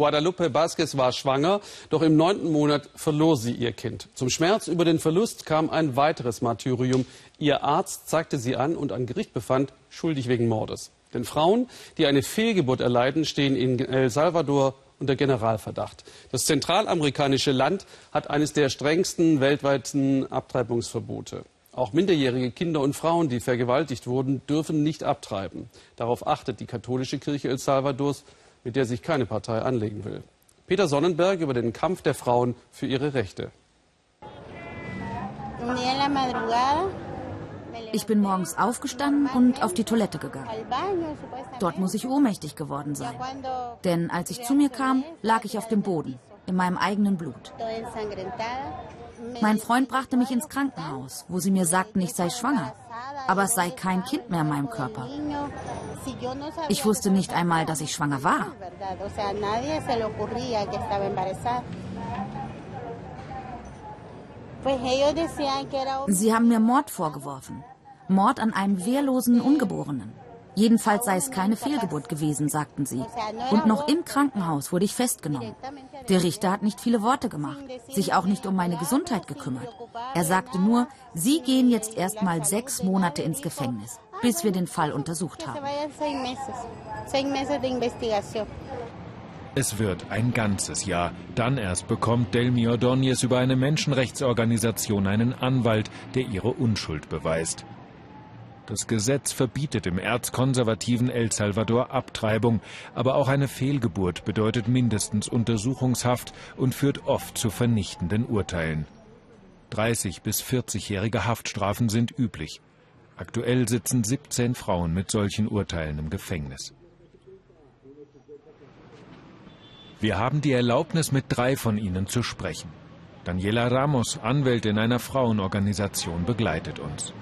Guadalupe Vázquez war schwanger, doch im neunten Monat verlor sie ihr Kind. Zum Schmerz über den Verlust kam ein weiteres Martyrium. Ihr Arzt zeigte sie an und an Gericht befand, schuldig wegen Mordes. Denn Frauen, die eine Fehlgeburt erleiden, stehen in El Salvador unter Generalverdacht. Das zentralamerikanische Land hat eines der strengsten weltweiten Abtreibungsverbote. Auch minderjährige Kinder und Frauen, die vergewaltigt wurden, dürfen nicht abtreiben. Darauf achtet die katholische Kirche El Salvadors mit der sich keine Partei anlegen will. Peter Sonnenberg über den Kampf der Frauen für ihre Rechte. Ich bin morgens aufgestanden und auf die Toilette gegangen. Dort muss ich ohnmächtig geworden sein. Denn als ich zu mir kam, lag ich auf dem Boden, in meinem eigenen Blut. Mein Freund brachte mich ins Krankenhaus, wo sie mir sagten, ich sei schwanger. Aber es sei kein Kind mehr in meinem Körper. Ich wusste nicht einmal, dass ich schwanger war. Sie haben mir Mord vorgeworfen. Mord an einem wehrlosen Ungeborenen. Jedenfalls sei es keine Fehlgeburt gewesen, sagten sie. Und noch im Krankenhaus wurde ich festgenommen. Der Richter hat nicht viele Worte gemacht, sich auch nicht um meine Gesundheit gekümmert. Er sagte nur, Sie gehen jetzt erst mal sechs Monate ins Gefängnis, bis wir den Fall untersucht haben. Es wird ein ganzes Jahr. Dann erst bekommt Delmi Ordóñez über eine Menschenrechtsorganisation einen Anwalt, der ihre Unschuld beweist. Das Gesetz verbietet im erzkonservativen El Salvador Abtreibung, aber auch eine Fehlgeburt bedeutet mindestens Untersuchungshaft und führt oft zu vernichtenden Urteilen. 30 bis 40-jährige Haftstrafen sind üblich. Aktuell sitzen 17 Frauen mit solchen Urteilen im Gefängnis. Wir haben die Erlaubnis, mit drei von ihnen zu sprechen. Daniela Ramos, Anwältin einer Frauenorganisation, begleitet uns.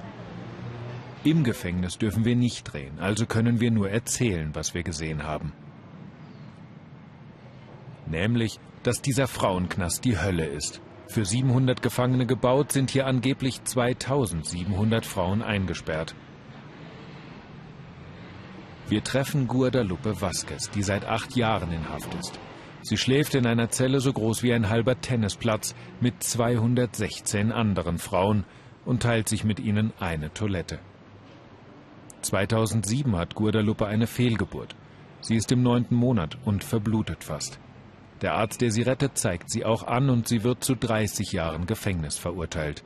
Im Gefängnis dürfen wir nicht drehen, also können wir nur erzählen, was wir gesehen haben. Nämlich, dass dieser Frauenknast die Hölle ist. Für 700 Gefangene gebaut sind hier angeblich 2700 Frauen eingesperrt. Wir treffen Guadalupe Vázquez, die seit acht Jahren in Haft ist. Sie schläft in einer Zelle so groß wie ein halber Tennisplatz mit 216 anderen Frauen und teilt sich mit ihnen eine Toilette. 2007 hat Guadalupe eine Fehlgeburt. Sie ist im neunten Monat und verblutet fast. Der Arzt, der sie rettet, zeigt sie auch an und sie wird zu 30 Jahren Gefängnis verurteilt.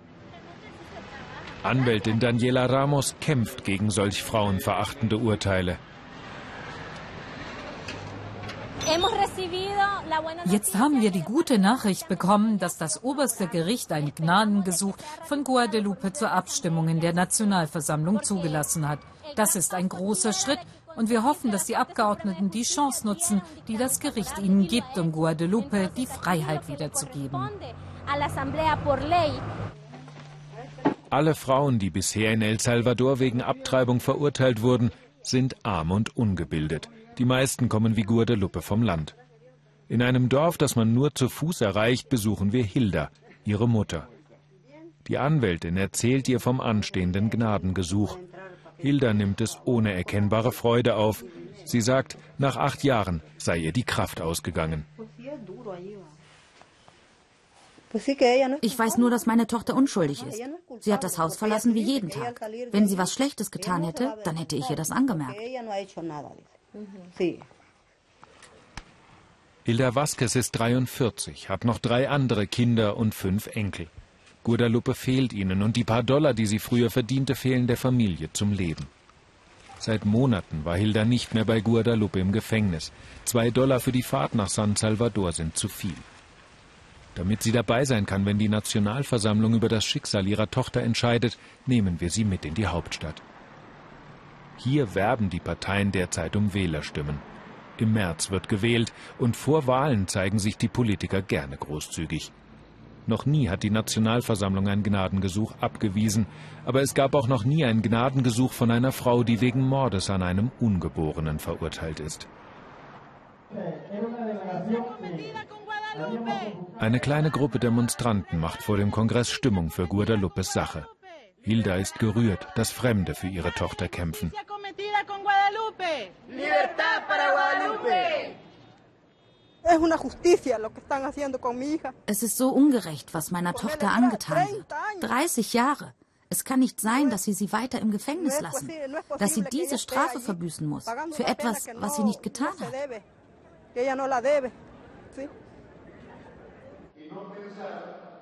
Anwältin Daniela Ramos kämpft gegen solch frauenverachtende Urteile. Jetzt haben wir die gute Nachricht bekommen, dass das oberste Gericht ein Gnadengesuch von Guadalupe zur Abstimmung in der Nationalversammlung zugelassen hat. Das ist ein großer Schritt und wir hoffen, dass die Abgeordneten die Chance nutzen, die das Gericht ihnen gibt, um Guadalupe die Freiheit wiederzugeben. Alle Frauen, die bisher in El Salvador wegen Abtreibung verurteilt wurden, sind arm und ungebildet. Die meisten kommen wie Guadalupe vom Land. In einem Dorf, das man nur zu Fuß erreicht, besuchen wir Hilda, ihre Mutter. Die Anwältin erzählt ihr vom anstehenden Gnadengesuch. Hilda nimmt es ohne erkennbare Freude auf. Sie sagt, nach acht Jahren sei ihr die Kraft ausgegangen. Ich weiß nur, dass meine Tochter unschuldig ist. Sie hat das Haus verlassen wie jeden Tag. Wenn sie was Schlechtes getan hätte, dann hätte ich ihr das angemerkt. Hilda Vasquez ist 43, hat noch drei andere Kinder und fünf Enkel. Guadalupe fehlt ihnen und die paar Dollar, die sie früher verdiente, fehlen der Familie zum Leben. Seit Monaten war Hilda nicht mehr bei Guadalupe im Gefängnis. Zwei Dollar für die Fahrt nach San Salvador sind zu viel. Damit sie dabei sein kann, wenn die Nationalversammlung über das Schicksal ihrer Tochter entscheidet, nehmen wir sie mit in die Hauptstadt. Hier werben die Parteien derzeit um Wählerstimmen. Im März wird gewählt und vor Wahlen zeigen sich die Politiker gerne großzügig. Noch nie hat die Nationalversammlung ein Gnadengesuch abgewiesen, aber es gab auch noch nie ein Gnadengesuch von einer Frau, die wegen Mordes an einem Ungeborenen verurteilt ist. Eine kleine Gruppe Demonstranten macht vor dem Kongress Stimmung für Guadalupes Sache. Hilda ist gerührt, dass Fremde für ihre Tochter kämpfen. Es ist so ungerecht, was meiner Tochter angetan wird. 30 Jahre. Es kann nicht sein, dass sie sie weiter im Gefängnis lassen, dass sie diese Strafe verbüßen muss für etwas, was sie nicht getan hat.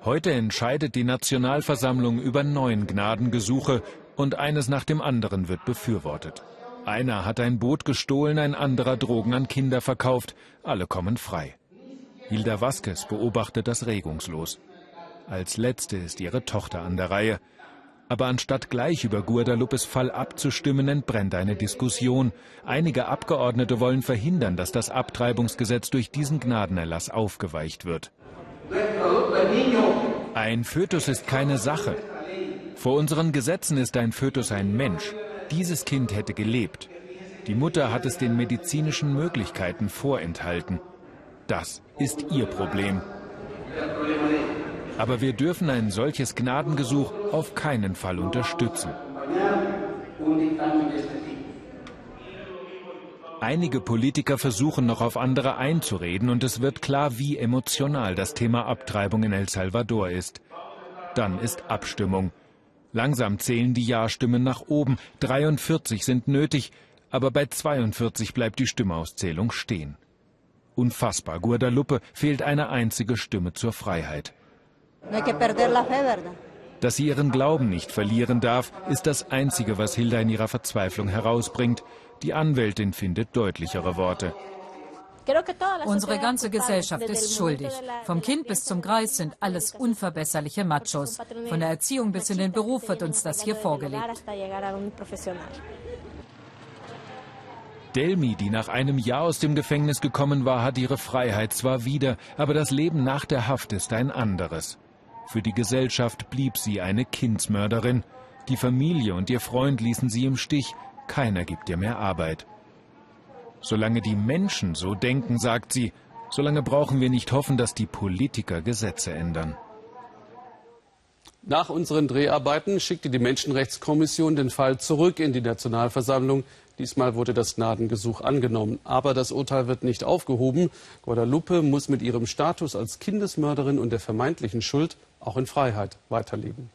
Heute entscheidet die Nationalversammlung über neun Gnadengesuche und eines nach dem anderen wird befürwortet. Einer hat ein Boot gestohlen, ein anderer Drogen an Kinder verkauft. Alle kommen frei. Hilda Vasquez beobachtet das regungslos. Als letzte ist ihre Tochter an der Reihe. Aber anstatt gleich über Guadalupes Fall abzustimmen, entbrennt eine Diskussion. Einige Abgeordnete wollen verhindern, dass das Abtreibungsgesetz durch diesen Gnadenerlass aufgeweicht wird. Ein Fötus ist keine Sache. Vor unseren Gesetzen ist ein Fötus ein Mensch. Dieses Kind hätte gelebt. Die Mutter hat es den medizinischen Möglichkeiten vorenthalten. Das ist ihr Problem. Aber wir dürfen ein solches Gnadengesuch auf keinen Fall unterstützen. Einige Politiker versuchen noch auf andere einzureden und es wird klar, wie emotional das Thema Abtreibung in El Salvador ist. Dann ist Abstimmung. Langsam zählen die Ja-Stimmen nach oben. 43 sind nötig, aber bei 42 bleibt die Stimmauszählung stehen. Unfassbar, Guadalupe fehlt eine einzige Stimme zur Freiheit. Dass sie ihren Glauben nicht verlieren darf, ist das Einzige, was Hilda in ihrer Verzweiflung herausbringt. Die Anwältin findet deutlichere Worte. Unsere ganze Gesellschaft ist schuldig. Vom Kind bis zum Greis sind alles unverbesserliche Machos. Von der Erziehung bis in den Beruf wird uns das hier vorgelegt. Delmi, die nach einem Jahr aus dem Gefängnis gekommen war, hat ihre Freiheit zwar wieder, aber das Leben nach der Haft ist ein anderes. Für die Gesellschaft blieb sie eine Kindsmörderin. Die Familie und ihr Freund ließen sie im Stich. Keiner gibt ihr mehr Arbeit. Solange die Menschen so denken, sagt sie, solange brauchen wir nicht hoffen, dass die Politiker Gesetze ändern. Nach unseren Dreharbeiten schickte die Menschenrechtskommission den Fall zurück in die Nationalversammlung. Diesmal wurde das Gnadengesuch angenommen. Aber das Urteil wird nicht aufgehoben. Guadalupe muss mit ihrem Status als Kindesmörderin und der vermeintlichen Schuld auch in Freiheit weiterleben.